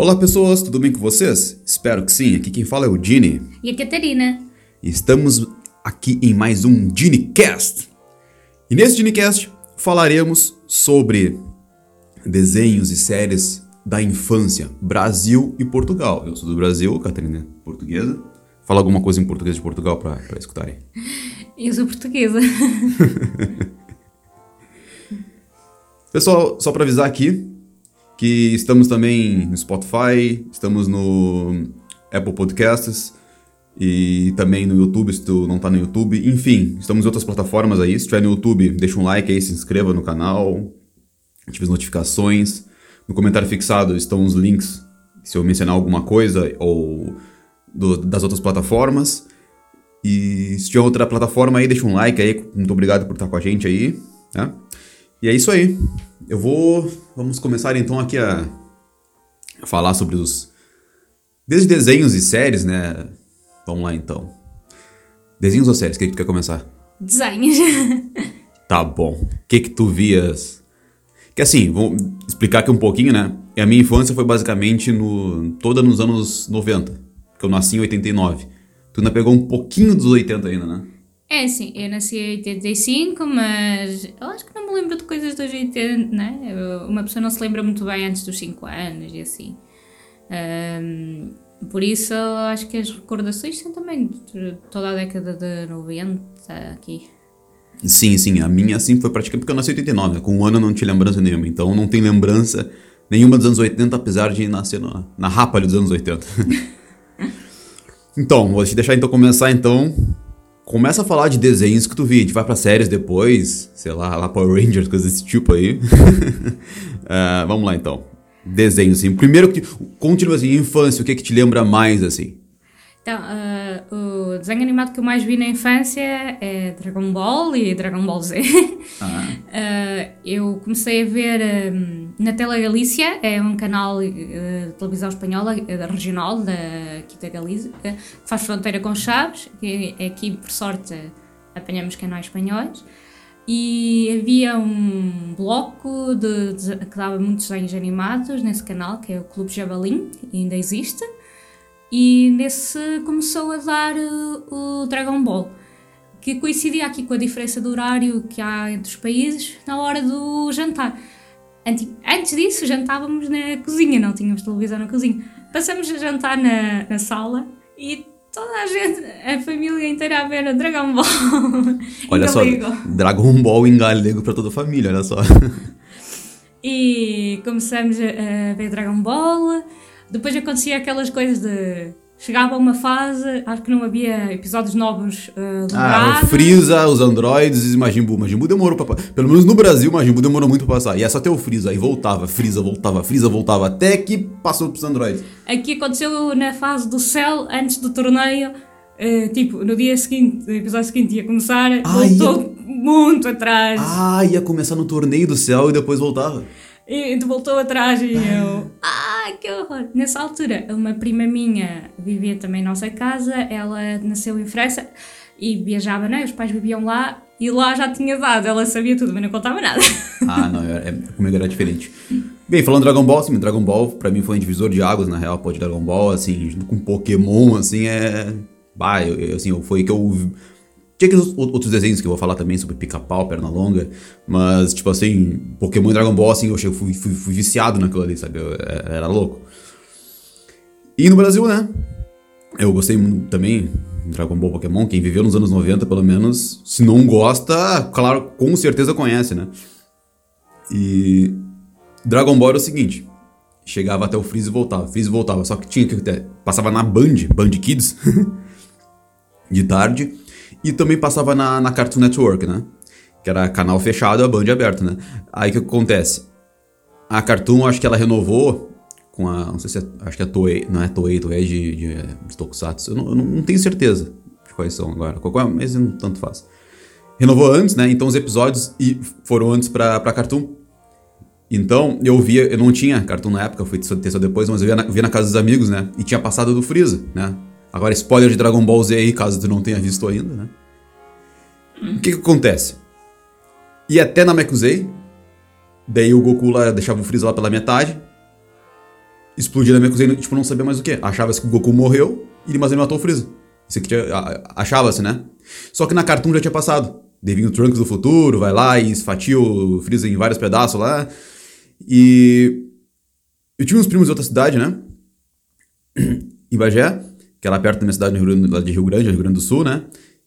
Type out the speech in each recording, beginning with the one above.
Olá pessoas, tudo bem com vocês? Espero que sim. Aqui quem fala é o Dini. E a Catarina. Estamos aqui em mais um DiniCast. E nesse DiniCast falaremos sobre desenhos e séries da infância, Brasil e Portugal. Eu sou do Brasil, Catarina é portuguesa. Fala alguma coisa em português de Portugal para escutarem. Eu sou portuguesa. Pessoal, só para avisar aqui que estamos também no Spotify, estamos no Apple Podcasts e também no YouTube, se tu não tá no YouTube. Enfim, estamos em outras plataformas aí. Se estiver no YouTube, deixa um like aí, se inscreva no canal, ative as notificações. No comentário fixado estão os links se eu mencionar alguma coisa ou do, das outras plataformas. E se tiver outra plataforma aí, deixa um like aí. Muito obrigado por estar com a gente aí. Né? E é isso aí. Eu vou. Vamos começar então aqui a, a falar sobre os. Desde desenhos e séries, né? Vamos lá então. Desenhos ou séries? O que, que tu quer começar? Desenhos. Tá bom. O que que tu vias? Que assim, vou explicar aqui um pouquinho, né? A minha infância foi basicamente no toda nos anos 90, porque eu nasci em 89. Tu ainda pegou um pouquinho dos 80 ainda, né? É assim, eu nasci em 85, mas eu acho que não me lembro de coisas dos 80, né? Uma pessoa não se lembra muito bem antes dos 5 anos e assim. Ahm, por isso, acho que as recordações são também de toda a década de 90 aqui. Sim, sim, a minha assim foi praticamente porque eu nasci em 89, né? com um ano não tinha lembrança nenhuma, então não tem lembrança nenhuma dos anos 80, apesar de nascer na, na rapa dos anos 80. então, vou te deixar então começar então. Começa a falar de desenhos que tu vi, a gente vai pra séries depois, sei lá, lá Power Rangers, coisas desse tipo aí. Ah, vamos lá então. Desenhos, assim. Primeiro que. Continua assim, infância, o que que te lembra mais, assim? Então, ah, o desenho animado que eu mais vi na infância é Dragon Ball e Dragon Ball Z. Ah, eu comecei a ver ah, na Tela Galícia, é um canal ah, de televisão espanhola ah, regional da, aqui da Galícia, que faz fronteira com Chaves, que é aqui, por sorte, apanhamos canais espanhóis. E havia um bloco de, de- que dava muitos desenhos animados nesse canal, que é o Clube Jabalim, que ainda existe. E nesse começou a dar uh, o Dragon Ball, que coincidia aqui com a diferença de horário que há entre os países na hora do jantar. Antes disso, jantávamos na cozinha, não tínhamos televisão na cozinha. Passamos a jantar na, na sala e toda a gente, a família inteira a ver Dragon Ball. Olha Em só. Dragon Ball em galego pra toda a família, olha só. E começamos a ver Dragon Ball. Depois acontecia aquelas coisas de. Chegava uma fase, acho que não havia episódios novos uh, Ah, o. Freeza, os androides e Majin Buu. Majin Buu demorou pra... pa- Pelo menos no Brasil, Majin Buu demorou muito pra passar. E é só ter o Freeza. Aí voltava, Freeza, voltava, Freeza, voltava. Até que passou pros androides. Aqui aconteceu na fase do céu, antes do torneio. uh, tipo, no dia seguinte, no episódio seguinte ia começar, Ai, voltou muito atrás. Ah, ia começar no torneio do céu e depois voltava. E tu voltou atrás e eu. Ah, que horror! Nessa altura, uma prima minha vivia também na nossa casa, ela nasceu em França e viajava, né? Os pais viviam lá e lá já tinha dado, ela sabia tudo, mas não contava nada. Ah, não, é, é, comigo era diferente. Bem, falando Dragon Ball, sim, Dragon Ball pra mim foi um divisor de águas, na real, pô, de Dragon Ball, assim, junto com Pokémon, assim, é... Bah, eu, eu, assim, foi que eu... Tinha aqueles outros desenhos que eu vou falar também sobre pica-pau, perna longa, mas, tipo assim, Pokémon e Dragon Ball, assim, eu fui, fui, fui viciado naquilo ali, sabe? Eu, é- era louco. E no Brasil, né? Eu gostei muito também Dragon Ball Pokémon, quem viveu nos anos 90, pelo menos, se não gosta, claro, com certeza conhece, né? E Dragon Ball era o seguinte: chegava até o Freeze e voltava, Freeze voltava, só que tinha que ter, passava na Band, Band Kids, de tarde, e também passava na, na Cartoon Network, né? Que era canal fechado e a Band aberto, né? Aí o que acontece? A Cartoon, acho que ela renovou com a. Não sei se é. Acho que é Toei. Não é Toei, Toei é de, de, de Tokusatsu. Eu não, eu não- tenho certeza de quais são agora. Qual- Mas não tanto faz. Renovou antes, né? Então os episódios e foram antes pra, pra Cartoon. Então, eu via, eu não tinha Cartoon na época, fui ter só depois, mas eu via na, via na casa dos amigos, né? E tinha passado do Freeza, né? Agora, spoiler de Dragon Ball Z aí, caso tu não tenha visto ainda, né? O que que acontece? Ia até na Mekuzei, daí o Goku lá deixava o Freeza lá pela metade, explodiu na cozinha, tipo, não sabia mais o que. Achava-se que o Goku morreu, mas ele matou o Freeza. Isso aqui achava-se, né? Só que na Cartoon já tinha passado. Daí o Trunks do futuro, vai lá e esfatia o Freeza em vários pedaços lá. E eu tinha uns primos de outra cidade, né? em Bagé, que era perto da minha cidade, no Rio lá de Rio Grande, Rio Grande do Sul, né?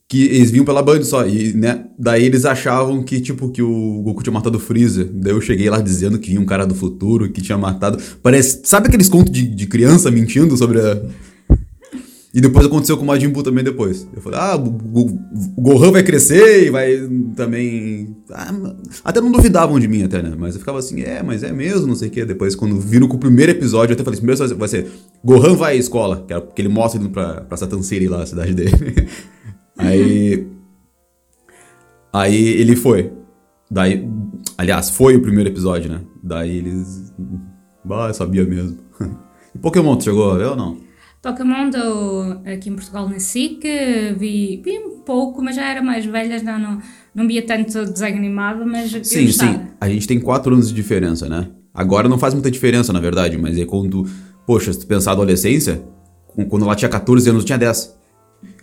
Que eles vinham pela Band só. E, né? Daí eles achavam que, tipo, que o Goku tinha matado o Freezer. Daí eu cheguei lá dizendo que vinha um cara do futuro que tinha matado. Parece. Sabe aqueles contos de, de criança mentindo sobre a. E depois aconteceu com o Majin Buu também depois. Eu falei, ah, o, o Gohan vai crescer e vai também... Ah, até não duvidavam de mim até, né? Mas eu ficava assim, é, mas é mesmo, não sei o quê. Depois, quando viram com o primeiro episódio, eu até falei, primeiro vai ser Gohan vai à escola, que, era, porque ele mostra indo pra, pra Satan City lá, a cidade dele. aí... Aí ele foi. Daí... Aliás, foi o primeiro episódio, né? Daí eles... Bah, eu sabia mesmo. E Pokémon, tu chegou a ver ou não? Pokémon do, aqui em Portugal na SIC, vi, vi um pouco, mas já era mais velha, já não, não via tanto desenho animado, mas Sim, sim, a gente tem 4 anos de diferença, né? Agora não faz muita diferença, na verdade, mas é quando, poxa, se tu pensar adolescência, quando ela tinha 14 anos eu tinha 10.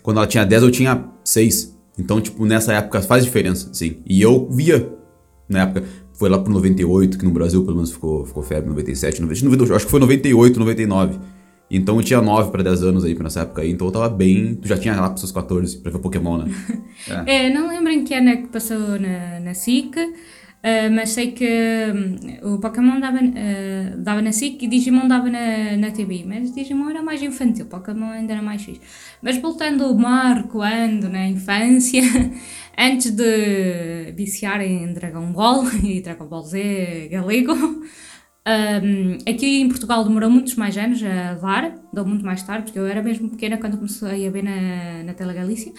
Quando ela tinha 10 eu tinha 6. Então, tipo, nessa época faz diferença, sim. E eu via, na época, foi lá pro 98, que no Brasil pelo menos ficou, ficou febre, 97, 98, acho que foi 98, 99. Então eu tinha 9 para 10 anos aí nessa época aí, então eu tava bem. Tu já tinha lá pros seus 14 pra ver Pokémon, né? É. é, não lembro em que ano é que passou na, na SIC, uh, mas sei que um, o Pokémon dava, uh, dava na SIC e Digimon dava na, na TV. Mas Digimon era mais infantil, Pokémon ainda era mais fixe. Mas voltando ao Marco, ando na infância, antes de viciar em Dragon Ball e Dragon Ball Z galego. Um, aqui em Portugal demorou muitos mais anos a dar, dou muito mais tarde, porque eu era mesmo pequena quando comecei a ver na, na Telegalícia.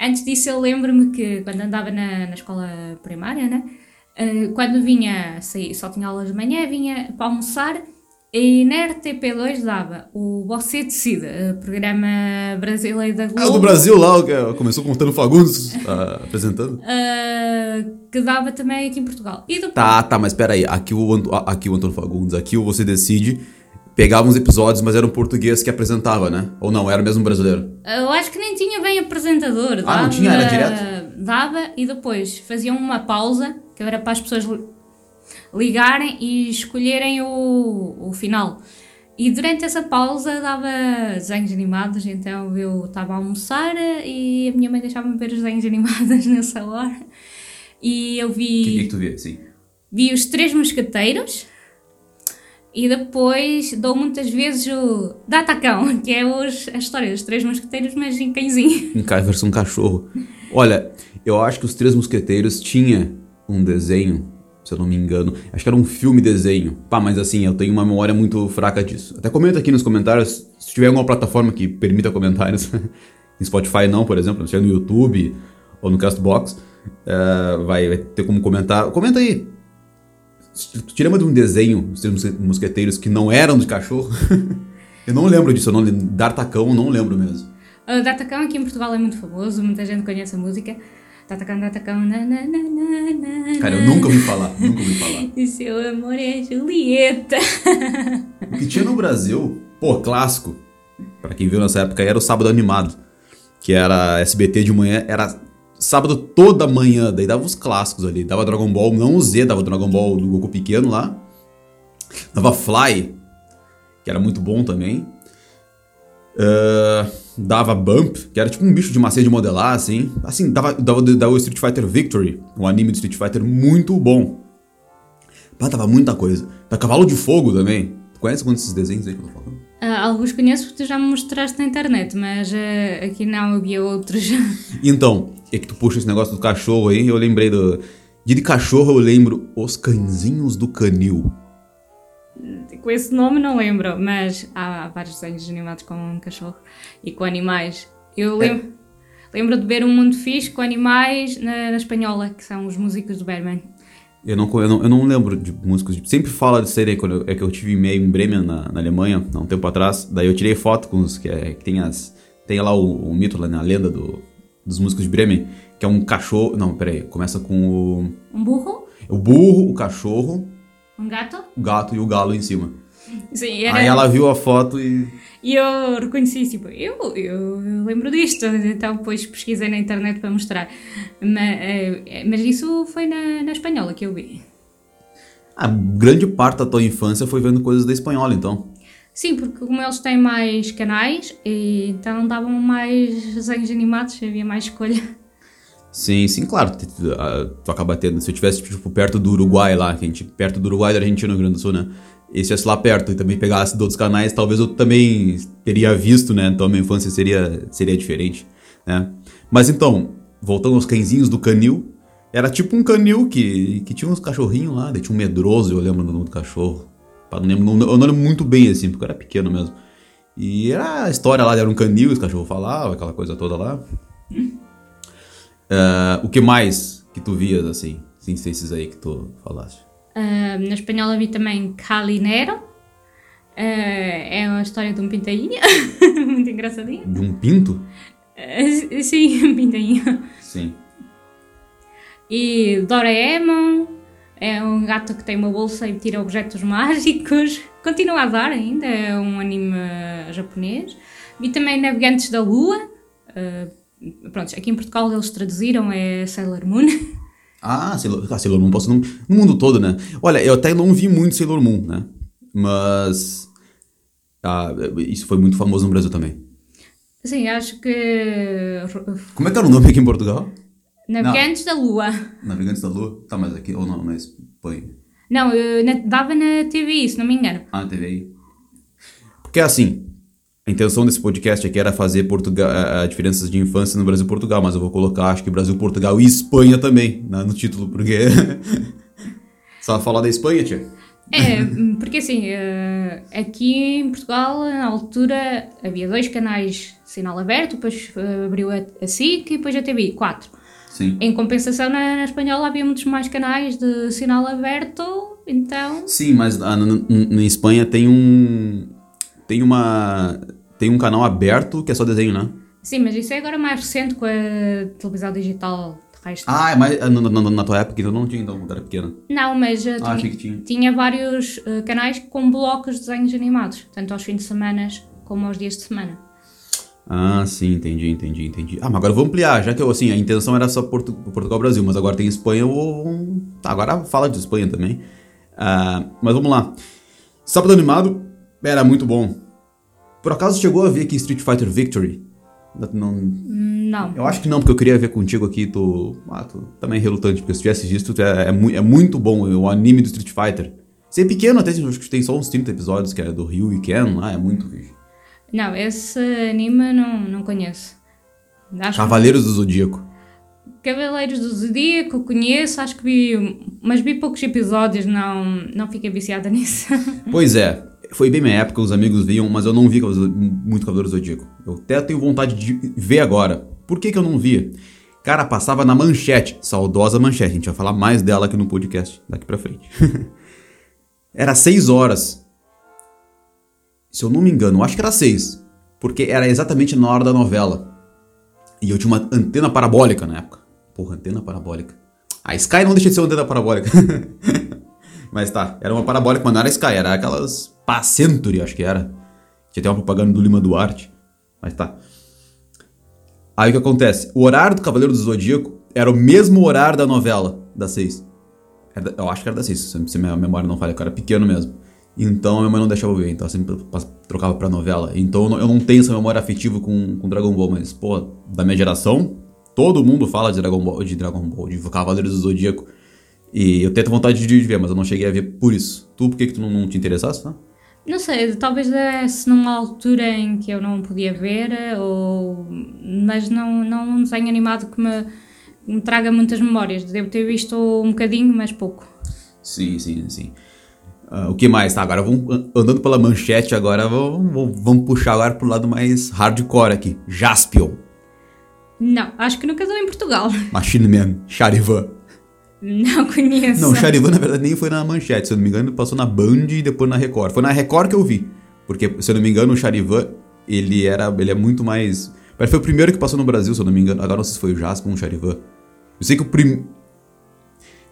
Antes disso, eu lembro-me que quando andava na, na escola primária, né? Uh, quando vinha, saí, só tinha aulas de manhã, vinha para almoçar e na RTP2 dava o Você Decide, programa brasileiro da Globo. É o do Brasil lá, o que começou com o Tano Fagundes uh, apresentando. Uh, que dava também aqui em Portugal. E depois... Tá, tá, mas espera aí. Aqui o, aqui o Antônio Fagundes, aqui o Você Decide pegava uns episódios, mas era um português que apresentava, né? Ou não, era mesmo brasileiro? Eu acho que nem tinha bem apresentador. Dava, ah, não tinha? Era direto? Dava e depois faziam uma pausa, que era para as pessoas ligarem e escolherem o, o final. E durante essa pausa dava desenhos animados, então eu estava a almoçar e a minha mãe deixava-me ver os desenhos animados nessa hora. E eu vi. O que, é que tu via? Sim. Vi os Três Mosqueteiros e depois dou muitas vezes o Datacão, que é os, a história dos Três Mosqueteiros, mas em cãezinho. Em versão cachorro. Olha, eu acho que os Três Mosqueteiros tinha um desenho se eu não me engano. Acho que era um filme desenho. Pá, mas assim, eu tenho uma memória muito fraca disso. Até comenta aqui nos comentários, se tiver alguma plataforma que permita comentários. em Spotify não, por exemplo, se é no YouTube ou no Castbox, uh, vai, vai, ter como comentar. Comenta aí. Te lembra de um desenho, os mosqueteiros, que não eram de cachorro? eu não lembro disso, eu não. D'Artacão, não lembro mesmo. O D'Artacão aqui em Portugal é muito famoso, muita gente conhece a música. Tá tocando, tá tocando. Na, na, na, Cara, eu nunca ouvi falar, nunca ouvi falar. E seu amor é Julieta. o que tinha no Brasil, pô, clássico, pra quem viu nessa época, era o Sábado Animado. Que era SBT de manhã, era sábado toda manhã, daí dava os clássicos ali. Dava Dragon Ball, não o Z, dava Dragon Ball do Goku pequeno lá. Dava Fly, que era muito bom também. Uh, dava Bump, que era tipo um bicho de macia de modelar, assim. Assim, dava, dava, dava o Street Fighter Victory, um anime de Street Fighter muito bom. Pá, dava muita coisa. Da Cavalo de Fogo também. Tu conhece quantos esses desenhos aí que eu tô falando? Uh, alguns conheço porque tu já me mostraste na internet, mas uh, aqui não havia outros. então, é que tu puxa esse negócio do cachorro aí, eu lembrei do. De cachorro eu lembro Os Cãezinhos do Canil com esse nome não lembro, mas há, vários desenhos animados com um cachorro e com animais. Eu lembro, é. lembro de ver um mundo fixe com animais na, na espanhola, que são os músicos do Berman. Eu não, eu, não, eu não lembro de músicos. Sempre fala de série quando eu, é que eu tive e-mail em Bremen, na, na, Alemanha, há um tempo atrás. Daí eu tirei foto com os que, é, que tem as. Tem lá o, o mito, lá na lenda do, dos músicos de Bremen, que é um cachorro. Não, peraí, começa com o. Um burro? O burro, o cachorro um gato? O gato e o galo em cima. Sim, era... Aí ela viu a foto e. E eu reconheci, tipo, eu, eu, lembro disto, então depois pesquisei na internet para mostrar. Mas, eh, mas isso foi na, na espanhola que eu vi. A grande parte da tua infância foi vendo coisas da espanhola, então. Sim, porque como eles têm mais canais, então davam mais desenhos animados, havia mais escolha. Sim, sim, claro. Tu, acaba tendo. Se eu tivesse, tipo, perto do Uruguai lá, que a gente, perto do Uruguai da Argentina, no Rio Grande do Sul, né? E se lá perto e também pegasse de outros canais, talvez eu também teria visto, né? Então a minha infância seria, seria diferente, né? Mas então, voltando aos cãezinhos do canil, era tipo um canil que, que tinha uns cachorrinhos lá, tinha um medroso, eu lembro do nome do cachorro. Eu não, lembro, não, eu não lembro muito bem assim, porque eu era pequeno mesmo. E era a história lá, era um canil, os cachorros falavam, aquela coisa toda lá. Uh, o que mais que tu vias, assim, sem ser esses aí que tu falaste? Uh, na espanhola vi também Calinero. Uh, é uma história de um pintainho, muito engraçadinho. De um pinto? Uh, sim, um pintainho. Sim. E Doraemon é um gato que tem uma bolsa e tira objetos mágicos. Continua a dar ainda, é um anime japonês. Vi também Navegantes da Lua. Uh, pronto, aqui em Portugal eles traduziram, é Sailor Moon. Ah, Sailor, ah, Sailor Moon posso no, no mundo todo, né? Olha, eu até não vi muito Sailor Moon, né? Mas ah, isso foi muito famoso no Brasil também. Sim, acho que. Como é que era o nome aqui em Portugal? Navegantes não. da Lua. Navegantes da Lua? Tá, mas aqui ou não, mas põe. Não, na, dava na TVI, se não me engano. Ah, na TVI. Porque assim, a intenção desse podcast aqui era fazer Portugal, a, diferenças de infância no Brasil e Portugal, mas eu vou colocar, acho que Brasil, Portugal e Espanha também né, no título, porque. Só falar da Espanha, tia? É, porque assim, eh, aqui em Portugal, na altura, havia dois canais sinal aberto, depois eh, abriu a, SIC e depois a TVI, quatro. Sim. Em compensação, na, na espanhola havia muitos mais canais de sinal aberto, então... Sim, mas na, na, na Espanha tem um... Tem uma tem um canal aberto que é só desenho, né? Sim, mas isso é agora mais recente com a televisão digital resto. Ah, mas na, na, na, tua época então não tinha, então, quando era pequena? Não, mas uh, ah, tinha, tinha. tinha, vários uh, canais com blocos de desenhos animados, tanto aos fins de semana como aos dias de semana. Ah, sim, entendi, entendi, entendi. Ah, mas agora eu vou ampliar, já que eu, assim, a intenção era só Porto, Portugal-Brasil, mas agora tem Espanha, eu vou... Tá, agora fala de Espanha também. Uh, mas vamos lá. Sábado Animado era muito bom. Por acaso chegou a ver aqui Street Fighter Victory? Não. Não. Eu acho que não, porque eu queria ver contigo aqui, tu. Ah, tu também é relutante, porque se tivesse visto, é, é, é muito bom o anime do Street Fighter. Ser é pequeno até, acho que tem só uns 30 episódios, que é do Ryu e Ken, lá, é muito vídeo. Não, esse anime não, não conheço. Acho Cavaleiros que... do Zodíaco. Cavaleiros do Zodíaco conheço, acho que vi, mas vi poucos episódios, não, não fiquei viciada nisso. Pois é, foi bem minha época, os amigos viam, mas eu não vi muito Cavaleiros do Zodíaco. Eu até tenho vontade de ver agora. Por que, que eu não via? Cara, passava na manchete, saudosa manchete. A gente vai falar mais dela aqui no podcast, daqui pra frente. era seis horas. Se eu não me engano, eu acho que era seis. Porque era exatamente na hora da novela. E eu tinha uma antena parabólica na época. Porra, antena parabólica. A Sky não deixa de ser uma antena parabólica. Mas tá, era uma parabólica, mas não era Sky, era aquelas Spa Century, acho que era. Tinha até uma propaganda do Lima Duarte. Mas tá. Aí o que acontece? O horário do Cavaleiro do Zodíaco era o mesmo horário da novela, da 6. Eu acho que era da 6, se minha memória não falha, era pequeno mesmo. Então a minha mãe não deixava eu ver, então eu sempre trocava pra novela. Então eu não tenho essa memória afetiva com, com Dragon Ball, mas, pô, da minha geração, todo mundo fala de Dragon Ball, de Dragon Ball, de Cavaleiros do Zodíaco. E eu tenho vontade de ver, mas eu não cheguei a ver por isso. Tu, por que, que tu não, não te interessasse, tá? Não sei, talvez desse numa altura em que eu não podia ver, ou... mas não, não um desenho animado que me, me traga muitas memórias. Devo ter visto um bocadinho, mas pouco. Sim, sim, sim. Uh, o que mais? Tá, agora vamos andando pela manchete agora, vamos, vamos puxar agora pro lado mais hardcore aqui. Jaspion. Não, acho que nunca deu em Portugal. Machine Man, Charivan. Não conheço. Não, Charivan na verdade nem foi na manchete, se eu não me engano, passou na Band e depois na Record. Foi na Record que eu vi. Porque, se eu não me engano, o Charivan, ele era. ele é muito mais. Mas foi o primeiro que passou no Brasil, se eu não me engano. Agora não sei se foi o Jasper ou o Charivan. Eu sei que o prim...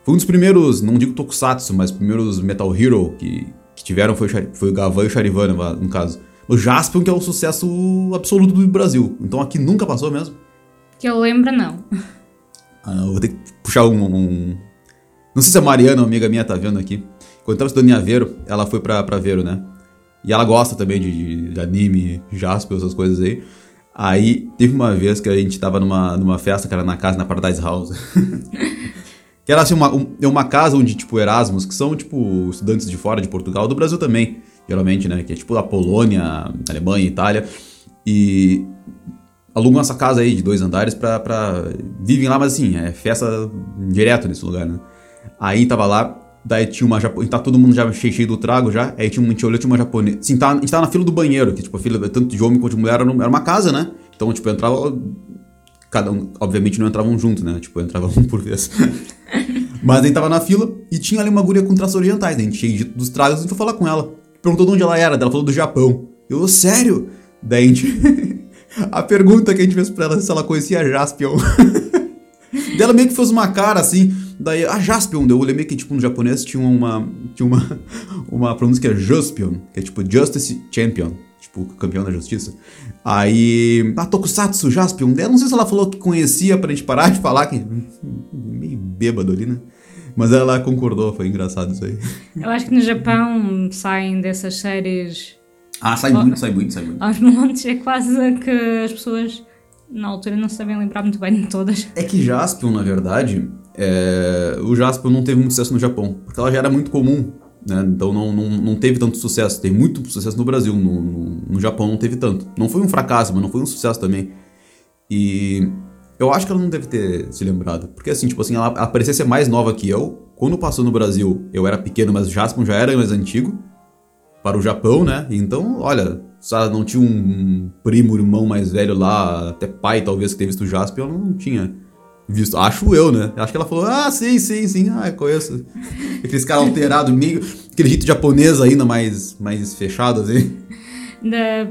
Foi um dos primeiros, não digo Tokusatsu, mas primeiros Metal Hero que, que tiveram foi, foi o Gavan e o Charivan, no caso. O Jaspion, que é o sucesso absoluto do Brasil. Então aqui nunca passou mesmo. Que eu lembro, não. Ah, vou ter que puxar um, um, Não sei se a Mariana, uma amiga minha, tá vendo aqui. Quando eu tava estudando em Aveiro, ela foi pra, pra Aveiro, né? E ela gosta também de, de anime, Jaspion, essas coisas aí. Aí teve uma vez que a gente tava numa, numa festa, era na casa, na Paradise House. que era assim, uma, um, é uma casa onde, tipo, Erasmus, que são, tipo, estudantes de fora de Portugal, do Brasil também, geralmente, né? Que é tipo da Polônia, Alemanha, Itália. E alugam essa casa aí de dois andares pra, pra. Vivem lá, mas assim, é festa direto nesse lugar, né? Aí tava lá, daí tinha uma japonesa. Tá todo mundo já cheio, cheio do trago já. Aí tinha, um, a gente olhou, tinha uma japonesa. Assim, tá, a gente tava na fila do banheiro, que tipo, a fila tanto de homem quanto de mulher era, uma casa, né? Então, tipo, entrava. Cada um, obviamente não entravam junto, né? Tipo, entrava um por vez. Mas a gente tava na fila e tinha ali uma guria com traços orientais, né? A gente cheio dos tragos, a gente foi falar com ela. Perguntou de onde ela era, ela falou do Japão. Eu, sério? Daí a gente. a pergunta que a gente fez pra ela se ela conhecia a Jaspion. Dela meio que fez uma cara assim. Daí, a Jaspion, eu olhei meio que tipo no japonês tinha uma. Tinha uma. Uma pronúncia que é Jaspion, que é tipo Justice Champion. Tipo, campeão da justiça. Aí. Ah, Tokusatsu, Jaspion. Não sei se ela falou que conhecia pra gente parar de falar, que. Meio bêbado ali, né? Mas ela concordou, foi engraçado isso aí. Eu acho que no Japão saem dessas séries. Ah, sai muito, sai muito, sai muito. Aos montes, é quase que as pessoas na altura não sabem lembrar muito bem de todas. É que Jaspion, na verdade, é... o Jaspion não teve muito sucesso no Japão, porque ela já era muito comum, né? Então não, não, não teve tanto sucesso. Teve muito sucesso no Brasil, no, no, no Japão não teve tanto. Não foi um fracasso, mas não foi um sucesso também. E eu acho que ela não deve ter se lembrado. Porque assim, tipo assim, ela, ela parecia ser mais nova que eu. Quando passou no Brasil, eu era pequeno, mas o Jaspion já era mais antigo. Para o Japão, né? Então, olha, se ela não tinha um primo, irmão mais velho lá, até pai talvez que tenha visto o Jaspion, ela não tinha visto. Acho eu, né? Acho que ela falou, ah, sim, sim, sim, ah, conheço. Aqueles caras alterados, meio. Aquele jeito japonês ainda mais, mais fechado, assim. Da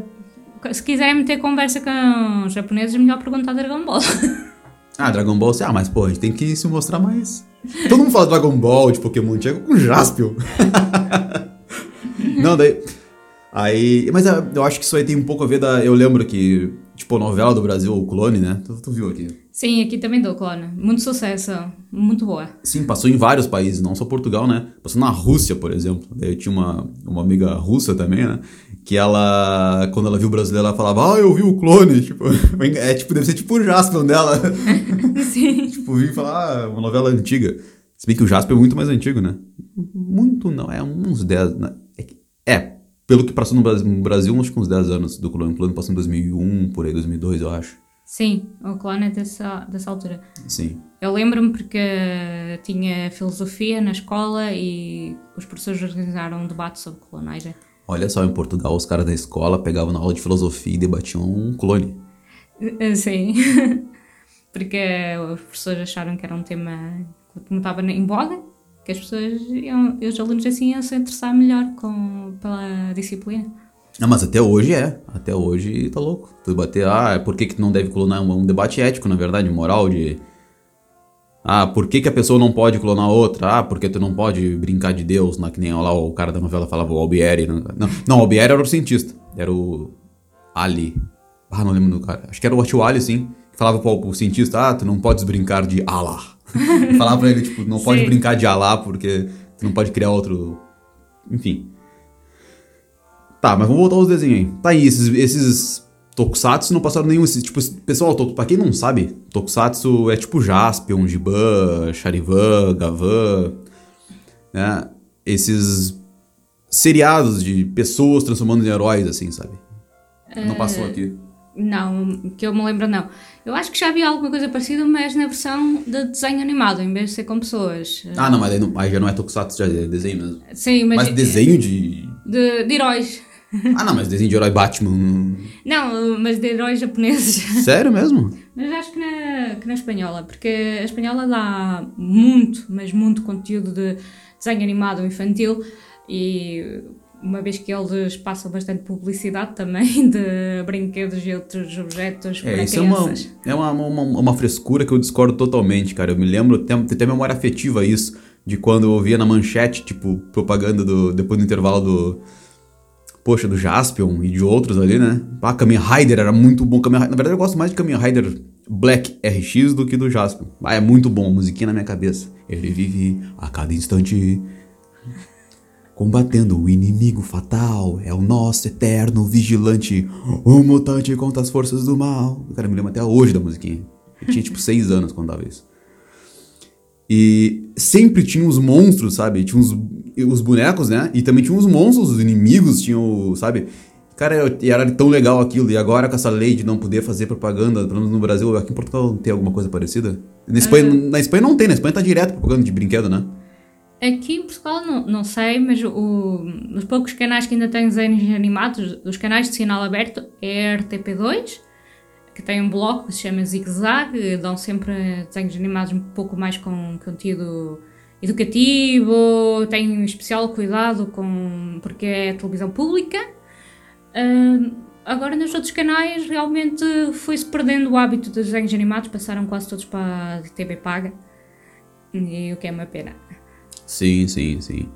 se quiserem meter conversa com os japoneses, é melhor perguntar Dragon Ball. Ah, Dragon Ball, ah, mas pô, a gente tem que se mostrar mais. Todo mundo fala Dragon Ball, de Pokémon, chega com Jaspion. Não, daí. Aí. Mas ah, eu acho que isso aí tem um pouco a ver da. Eu lembro que, tipo, a novela do Brasil, o Clone, né? Tu, tu viu aqui? Sim, aqui também deu Clone. Muito sucesso. Muito boa. Sim, passou em vários países, não só Portugal, né? Passou na Rússia, por exemplo. Daí eu tinha uma, uma amiga russa também, né? que ela, quando ela viu o brasileiro, ela falava, ah, eu vi o clone, tipo, é tipo, deve ser tipo o Jasper dela. Sim. tipo, vi falar, ah, uma novela antiga. Se bem que o Jasper é muito mais antigo, né? Muito não, é uns 10, né? É, pelo que passou no Brasil, no Brasil, acho que uns 10 anos do clone. O clone passou em 2001, por aí, 2002, eu acho. Sim, o clone é dessa, dessa altura. Sim. Eu lembro-me porque tinha filosofia na escola e os professores organizaram um debate sobre clonagem. Olha só, em Portugal, os caras da escola pegavam na aula de filosofia e debatiam um clone. Eh, sim. Porque os professores acharam que era um tema que não estava em boga, que as pessoas, iam, os alunos assim iam se interessar melhor com, pela disciplina. Ah, mas até hoje é. Até hoje tá louco. Tu debater, ah, por que, que não deve clonar? Um, um debate ético, na verdade, moral, de ah, por que, que a pessoa não pode clonar outra? Ah, porque tu não pode brincar de Deus, na, que nem lá o cara da novela falava, o Albieri. Não, não, não o Albieri era o cientista. Era o Ali. Ah, não lembro do cara. Acho que era o Watch Ali, sim. Que falava pro, pro cientista, ah, tu não podes brincar de Allah. falava pra ele, tipo, não pode sim. brincar de Allah porque tu não pode criar outro... Enfim. Tá, mas vamos voltar aos desenhos aí. Tá aí, esses, esses Tokusatsu não passaram nenhum. Tipo, pessoal, pra quem não sabe, Tokusatsu é tipo Jaspion, Giban, Charivan, Gavan, né? Esses seriados de pessoas transformando em heróis, assim, sabe? Não é, passou aqui. Não, que eu me lembro, não. Eu acho que já vi alguma coisa parecida, mas na versão de desenho animado, em vez de ser com pessoas. Ah, não, mas aí, não, aí já não é Tokusatsu, já é desenho mesmo. Sim, mas. Mas desenho de. De, de heróis. Ah, não, mas desenho de herói Batman. Não, mas de heróis japoneses. Sério mesmo? Mas acho que na, que na espanhola, porque a espanhola dá muito, mas muito conteúdo de desenho animado infantil e uma vez que eles passam bastante publicidade também de brinquedos e outros objetos é, para isso crianças. É, uma, é uma, uma, uma, frescura que eu discordo totalmente, cara. Eu me lembro, tem, tem até memória afetiva a isso de quando eu via na manchete, tipo, propaganda do. depois do intervalo do. Poxa, do Jaspion e de outros ali, né? Ah, Kamen Rider era muito bom. Kamen Rider, na verdade, eu gosto mais de Kamen Rider Black RX do que do Jaspion. Ah, é muito bom, musiquinha na minha cabeça. Ele vive a cada instante combatendo o inimigo fatal. É o nosso eterno vigilante, o mutante contra as forças do mal. Cara, me lembro até hoje da musiquinha. Eu tinha tipo seis anos quando dava isso. E sempre tinha os monstros, sabe? Tinha os, os bonecos, né? E também tinha os monstros, os inimigos, tinham, sabe? Cara, era tão legal aquilo. E agora com essa lei de não poder fazer propaganda, pelo menos no Brasil, aqui em Portugal tem alguma coisa parecida? Na Espanha, uhum. na Espanha não tem, na Espanha tá direto propaganda de brinquedo, né? Aqui em Portugal não, não sei, mas o, os poucos canais que ainda têm desenhos animados, os canais de sinal aberto, é RTP2, que tem um bloco que se chama Zig Zag, dão sempre desenhos animados um pouco mais com conteúdo educativo, tem especial cuidado com porque é televisão pública. Agora nos outros canais realmente foi-se perdendo o hábito dos desenhos animados, passaram quase todos para a TV paga, e o que é uma pena. Sim, sim, sim.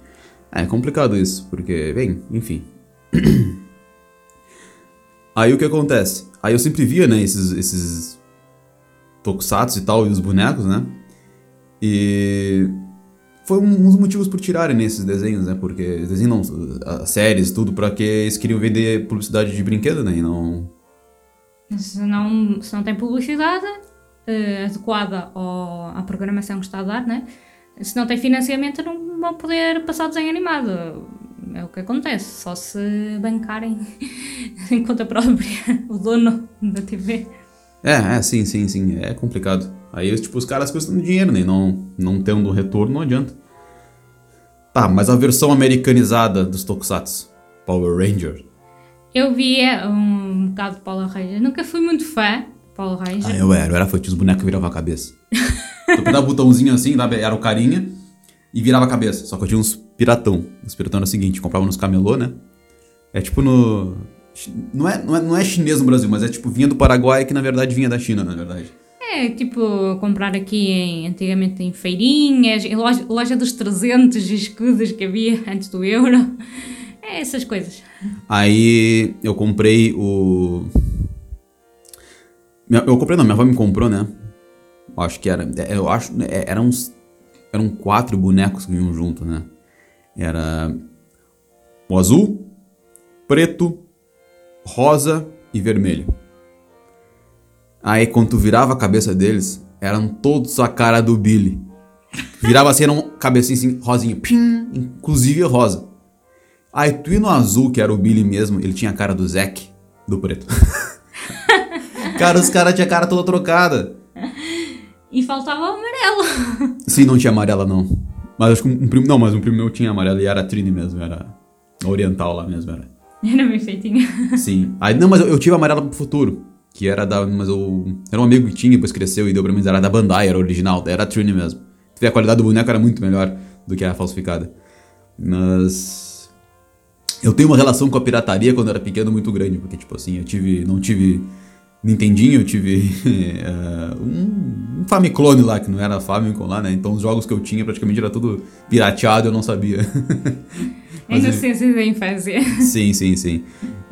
É complicado isso, porque, bem, enfim. Aí o que acontece? Aí eu sempre via, né, esses, esses tokusatsu e tal, e os bonecos, né? E foi um dos motivos por tirarem nesses desenhos, né? Porque desenham as séries, tudo, pra que eles queriam vender publicidade de brinquedo, né? E não... Se não, se não tem publicidade uh, adequada ao, à programação que está a dar, né? Se não tem financiamento não vão poder passar desenho animado. É o que acontece, só se bancarem em conta própria o dono da TV. É, é, sim, sim, sim, é complicado. Aí, tipo, os caras custam dinheiro, né? Não, não tendo retorno, não adianta. Tá, mas a versão americanizada dos Tokusatsu, Power Ranger. Eu via um bocado de Power Ranger. Nunca fui muito fã de Power Ranger. Ah, eu era, eu era tinha os bonecos viravam a cabeça. Tu apertava o botãozinho assim, era o carinha, e virava a cabeça. Só que eu tinha uns piratão. Os piratão era o seguinte, comprava nos camelô, né? É tipo no... Não é, não, é, não é chinês no Brasil, mas é tipo vinha do Paraguai, que na verdade vinha da China, na verdade. É, tipo, comprar aqui em, antigamente em feirinhas, em loja, loja dos 300 escudos que havia antes do euro. É, essas coisas. Aí eu comprei o... Eu comprei não, minha avó me comprou, né? Acho que era. Eu acho. É, eram uns. Eram quatro bonecos que vinham junto, né? Era. O azul, preto, rosa e vermelho. Aí quando tu virava a cabeça deles, eram todos a cara do Billy. Virava assim, era um cabecinho assim, rosinho, pim, inclusive rosa. Aí tu ia no azul, que era o Billy mesmo, ele tinha a cara do Zack, do preto. cara, os caras tinham a cara toda trocada. E faltava o amarelo. Sim, não tinha amarela, não. Mas acho que um primo. Não, mas um primo meu tinha amarelo e era Trini mesmo, era oriental lá mesmo, era. Era bem feitinho. Sim. Aí, não, mas eu, eu tive amarela pro futuro. Que era da. Mas eu. Era um amigo que tinha, depois cresceu e deu pra mim, era da Bandai, era original, era a Trini mesmo. A qualidade do boneco era muito melhor do que a falsificada. Mas. Eu tenho uma relação com a pirataria quando eu era pequeno muito grande, porque, tipo assim, eu tive. Não tive Nintendinho, eu tive uh, um, um Famiclone lá, que não era Famicom lá, né? Então os jogos que eu tinha praticamente era tudo pirateado, eu não sabia. É inocência da infância. Sim, sim, sim.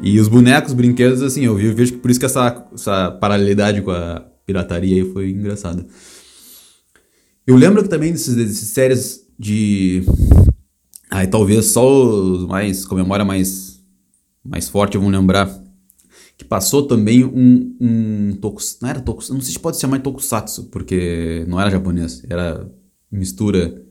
E os bonecos, brinquedos, assim, eu, eu vejo que por isso que essa, essa paralelidade com a pirataria aí foi engraçada. Eu lembro que também desses, desses séries de. Aí talvez só os mais. com memória mais, mais forte vão lembrar que passou também um, um tokus, não era tokus, não sei se pode chamar de tokusatsu, porque não era japonês, era mistura,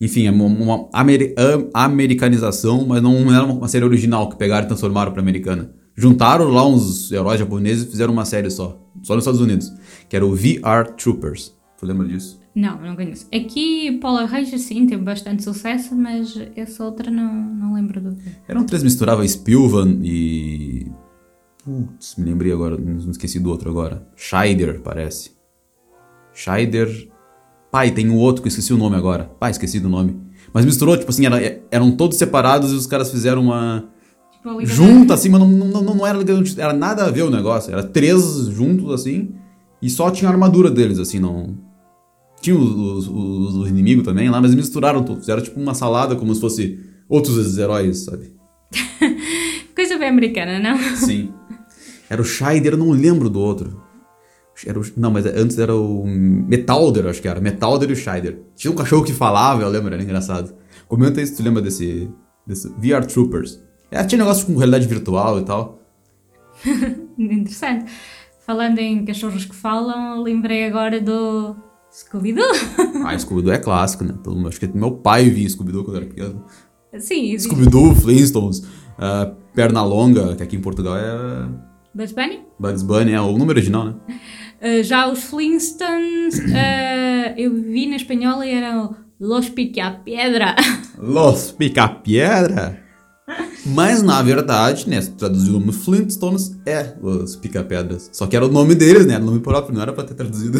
enfim, é uma, uma amer, americanização, mas não era uma série original que pegaram e transformaram para americana. Juntaram lá uns heróis japoneses e fizeram uma série só, só nos Estados Unidos, que era o VR Troopers. Tu lembra disso? Não, não conheço. Aqui Polar Ranger sim, teve bastante sucesso, mas essa outra não, não lembro do que. Eram três misturava Spilvan e Putz, me lembrei agora, não esqueci do outro agora. Scheider, parece. Scheider. Pai, tem um outro que eu esqueci o nome agora. Pai, esqueci do nome. Mas misturou, tipo assim, era, eram todos separados e os caras fizeram uma. Tipo, junta, assim, mas não, não, não era Era nada a ver o negócio. Era três juntos, assim. E só tinha a armadura deles, assim, não. Tinha os, os, os inimigos também lá, mas misturaram tudo. Fizeram tipo uma salada como se fosse outros heróis, sabe? Coisa bem americana, não? Sim. Era o Scheider, eu não lembro do outro. Era o, não, mas antes era o Metalder, acho que era. Metalder e o Scheider. Tinha um cachorro que falava, eu lembro, era engraçado. Comenta aí se tu lembra desse, desse VR Troopers. É, tinha negócio com realidade virtual e tal. Interessante. Falando em cachorros que falam, lembrei agora do Scooby-Doo. ah, Scooby-Doo é clássico, né? Acho que meu pai via Scooby-Doo quando era pequeno. Sim, existe. Scooby-Doo, Flintstones, uh, Perna Longa, que aqui em Portugal é... Bugs Bunny? Bugs Bunny, é o nome original, né? Uh, já os Flintstones, uh, eu vi na espanhola e eram Los Pica-Piedra. Los Pica-Piedra? Mas na verdade, né, traduzido como Flintstones é os Pica-Pedras. Só que era o nome deles, né? Era o nome próprio, não era para ter traduzido.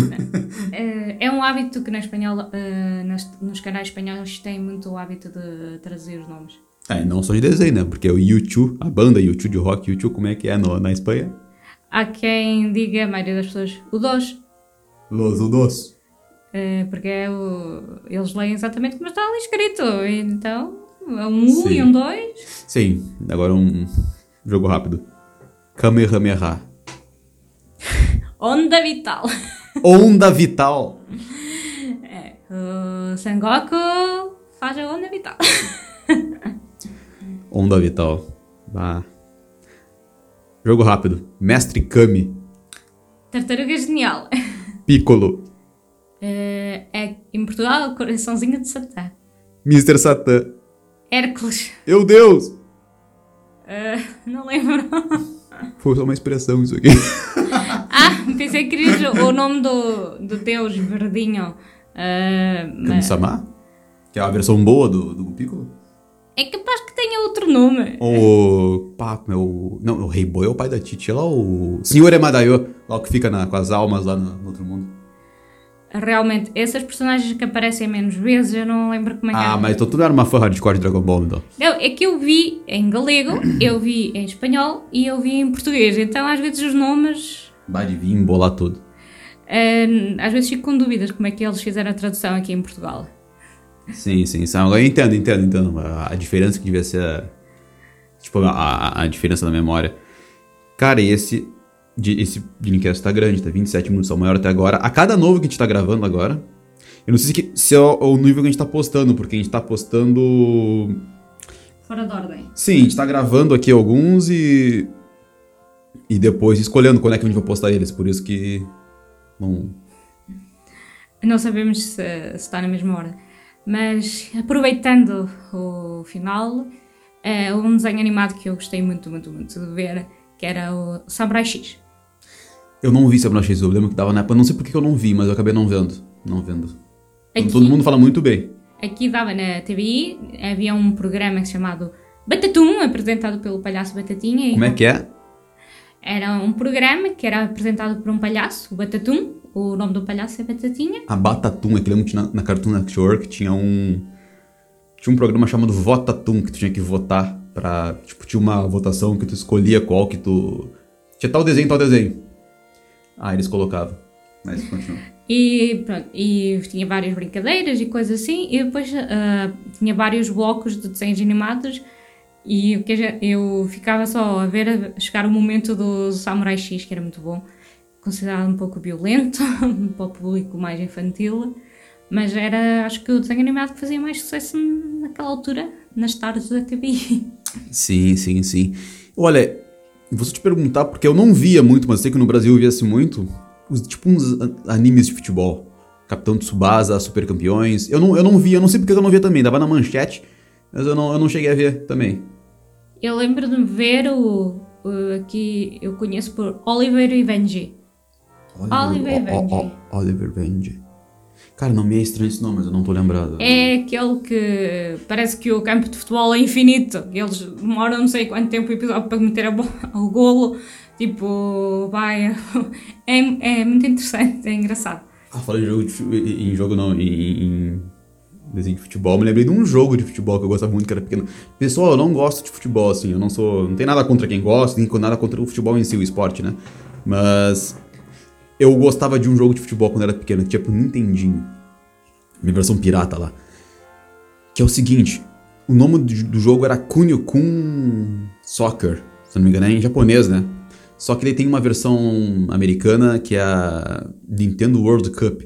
É, é um hábito que na espanhola, uh, nos canais espanhóis tem muito o hábito de traduzir os nomes. É, não só de desenho, né? Porque o YouTube, a banda YouTube de rock, YouTube, como é que é no, na Espanha? Há quem diga, a maioria das pessoas, o dos. Los, o dos. Uh, porque é o, eles leem exatamente como está ali escrito. Então, é um 1 um e um 2. Sim, agora um jogo rápido. Kamehameha. Onda Vital. Onda Vital. É, o Sengoku faz a Onda Vital. onda Vital. Bah. Jogo rápido. Mestre Kami. Tartaruga Genial. Piccolo. Uh, é, em Portugal, Coraçãozinho de Satã. Mr. Satã. Hércules. Meu Deus! Uh, não lembro. Foi só uma expressão isso aqui. ah, pensei que querias o nome do, do deus verdinho. Uh, Kami-sama? Que é a versão boa do, do Piccolo? É capaz que tenha outro nome. O. Pá, meu. Não, o Rei Boi é o pai da Titi. É lá o. Senhor Emadayo, lá o que fica na, com as almas lá no, no outro mundo realmente, essas personagens que aparecem menos vezes, eu não lembro como é que Ah, mas então tu não era uma fã hardcore de Dragon Ball, então? Não, é que eu vi em galego, eu vi em espanhol e eu vi em português. Então, às vezes, os nomes... Vai de vir embolar tudo. Uh, às vezes fico com dúvidas como é que eles fizeram a tradução aqui em Portugal. Sim, sim. Eu entendo, entendo, entendo. A, a diferença que devia ser... Tipo, a, a diferença da memória. Cara, esse de, esse Dreamcast tá grande, tá 27 minutos, é o maior até agora. A cada novo que a gente tá gravando agora, eu não sei se, se é o, o nível que a gente tá postando, porque a gente tá postando. Fora da ordem. Sim, a gente tá gravando aqui alguns e. E depois escolhendo quando é que a gente vai postar eles, por isso que. Não. Não sabemos se, se está na mesma hora. Mas aproveitando o final, é um desenho animado que eu gostei muito, muito, muito de ver, que era o Samurai X. Eu não vi Samurai X, eu lembro que dava na época. Não sei porque eu não vi, mas eu acabei não vendo. Não vendo. Aqui, Todo mundo fala muito bem. Aqui dava na TVI, havia um programa chamado Batatum, apresentado pelo palhaço Batatinha. Como é que é? Era um programa que era apresentado por um palhaço, o Batatum. O nome do palhaço é Batatinha. A Batatum, é que lembro que na, na Cartoon Network tinha um. Tinha um programa chamado Votatum, que tu tinha que votar pra. Tipo, tinha uma votação que tu escolhia qual que tu. Tinha tal desenho, tal desenho. Ah, eles colocavam. Mas continua. E pronto, e tinha várias brincadeiras e coisas assim, e depois uh, tinha vários blocos de desenhos animados e eu ficava só a ver chegar o momento do Samurai X, que era muito bom, considerado um pouco violento, para o público mais infantil, mas era, acho que o desenho animado que fazia mais sucesso naquela altura, nas tardes da TV. Sim, sim, sim. Olha, Vou te perguntar, porque eu não via muito, mas sei que no Brasil via-se muito, os, tipo uns animes de futebol. Capitão Tsubasa, Super Campeões. Eu não, eu não via, eu não sei porque eu não via também, dava na manchete, mas eu não, eu não cheguei a ver também. Eu lembro de ver o, o que eu conheço por Oliver e Benji. Oliver, Oliver e Benji. Oliver Benji. Cara, não me é estranho esse nome, mas eu não estou lembrado. É aquele que parece que o campo de futebol é infinito. Eles demoram não sei quanto tempo para meter o golo. Tipo, vai. É, é muito interessante, é engraçado. Ah, falei em jogo, em jogo não, em, em desenho de futebol. Me lembrei de um jogo de futebol que eu gostava muito, que era pequeno. Pessoal, eu não gosto de futebol, assim. Eu não sou. Não tem nada contra quem gosta, nem nada contra o futebol em si, o esporte, né? Mas eu gostava de um jogo de futebol quando era pequeno, que tinha pro Nintendinho. minha versão pirata lá. Que é o seguinte: o nome do, jogo era Kunio-kun Soccer, se não me engano, é em japonês, né? Só que ele tem uma versão americana que é a Nintendo World Cup.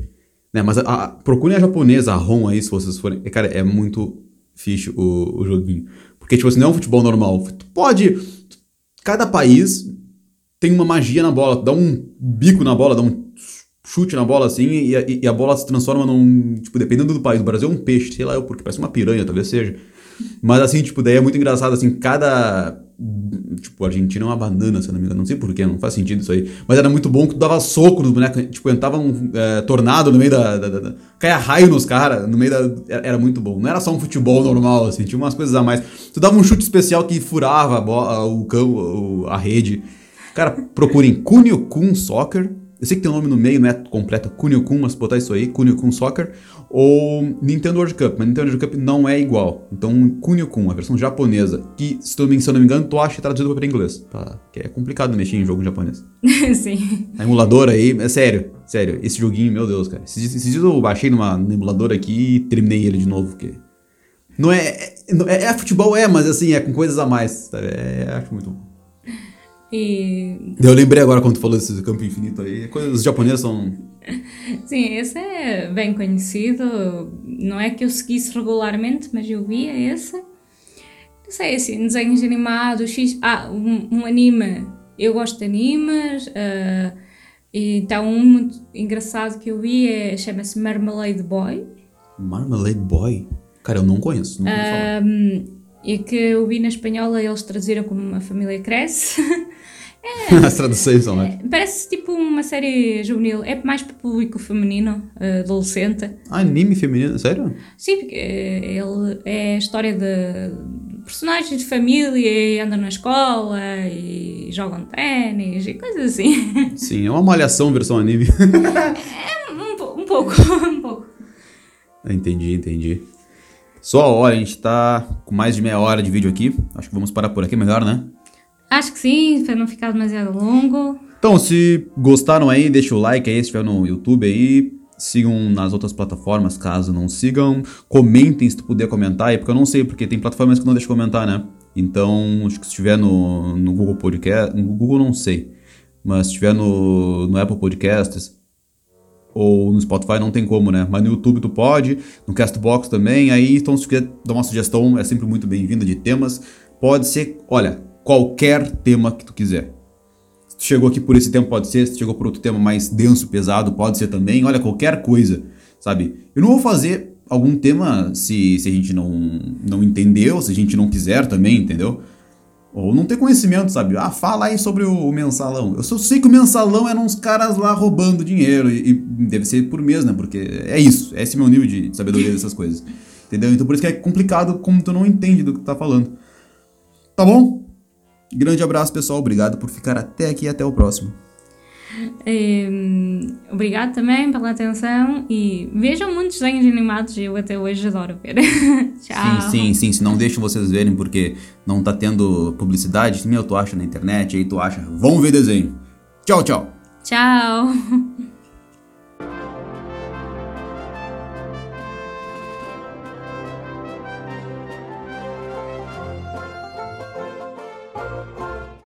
Né? Mas a, a, procurem a japonesa, a ROM aí, se vocês forem. Cara, é muito fixe o, o joguinho. Porque, tipo assim, não é um futebol normal. Tu pode. Cada país tem uma magia na bola. Dá um bico na bola, dá um chute na bola assim e a, e a bola se transforma num. Tipo, dependendo do país. O Brasil é um peixe, sei lá porque parece uma piranha, talvez seja. Mas assim, tipo, daí é muito engraçado, assim, cada. Tipo, Argentina é uma banana, se não me engano. Não sei porquê, não faz sentido isso aí. Mas era muito bom que tu dava soco nos bonecos. Tipo, entrava um é, tornado no meio da. da, da, da caia raio nos caras, no meio da. Era, era, muito bom. Não era só um futebol normal, assim, tinha umas coisas a mais. Tu dava um chute especial que furava a bola, o campo, a rede. Cara, procurem Kunio Kun Soccer eu sei que tem um nome no meio, não é completo, Kunio-kun, mas botar isso aí, Kunio-kun Soccer, ou Nintendo World Cup, mas Nintendo World Cup não é igual. Então, Kunio-kun, a versão japonesa, que, se eu não me engano, tu acha traduzido para inglês, tá? Que é complicado mexer em jogo japonês. Sim. A emulador aí, é sério, sério, esse joguinho, meu Deus, cara. Esses dias eu baixei numa, numa emulador aqui e terminei ele de novo, porque... Não é, é, é, é futebol, é, mas assim, é com coisas a mais, tá? É, acho muito bom. E... Eu lembrei agora quando tu falou desse campo infinito aí. Coisas japonesas são. Sim, esse é bem conhecido. Não é que eu seguisse regularmente, mas eu via esse. Não sei, assim, desenhos animados, X. Ah, um, um anime. Eu gosto de animes. Uh, então, um muito engraçado que eu vi é, chama-se Marmalade Boy. Marmalade Boy? Cara, eu não conheço. Não um, e que eu vi na espanhola eles traduziram como Uma Família Cresce. É, As traduções são, é, Parece tipo uma série juvenil. É mais para o público feminino, uh, adolescente. Ah, anime feminino? Sério? Sim, porque eh, ele é a história de personagens de família e andam na escola e jogam ténis e coisas assim. Sim, é uma malhação versão anime. é um, um pouco, um pouco. Entendi, entendi. Só, olha, a gente tá com mais de meia hora de vídeo aqui. Acho que vamos parar por aqui, melhor, né? Acho que sim, para não ficar demasiado longo. Então, se gostaram aí, deixa o like aí, se estiver no YouTube aí. Sigam nas outras plataformas, caso não sigam. Comentem se tu puder comentar aí, porque eu não sei, porque tem plataformas que não deixam comentar, né? Então, acho que se estiver no, no Google Podcast, no Google não sei, mas se estiver no, no Apple Podcasts ou no Spotify não tem como, né? Mas no YouTube tu pode, no Castbox também. Aí, então, se quiser dar uma sugestão, é sempre muito bem-vinda de temas. Pode ser, olha, qualquer tema que tu quiser. Se tu chegou aqui por esse tema, pode ser. Se tu chegou por outro tema mais denso, pesado, pode ser também. Olha, qualquer coisa, sabe? Eu não vou fazer algum tema se, se a gente não, não entendeu, se a gente não quiser também, entendeu? Ou não ter conhecimento, sabe? Ah, fala aí sobre o, o mensalão. Eu só sei que o mensalão eram uns caras lá roubando dinheiro. E, e, deve ser por mês, né? Porque é isso. Esse é meu nível de sabedoria dessas coisas. Entendeu? Então por isso que é complicado como tu não entende do que tu tá falando. Tá bom? Grande abraço, pessoal. Obrigado por ficar até aqui e até o próximo. Um, obrigado também pela atenção e vejam muitos desenhos animados, eu até hoje adoro ver. Tchau. Sim, sim, sim. Se não deixam vocês verem porque não tá tendo publicidade, meu, tu acha na internet, aí tu acha, vão ver desenho. Tchau, tchau. Tchau.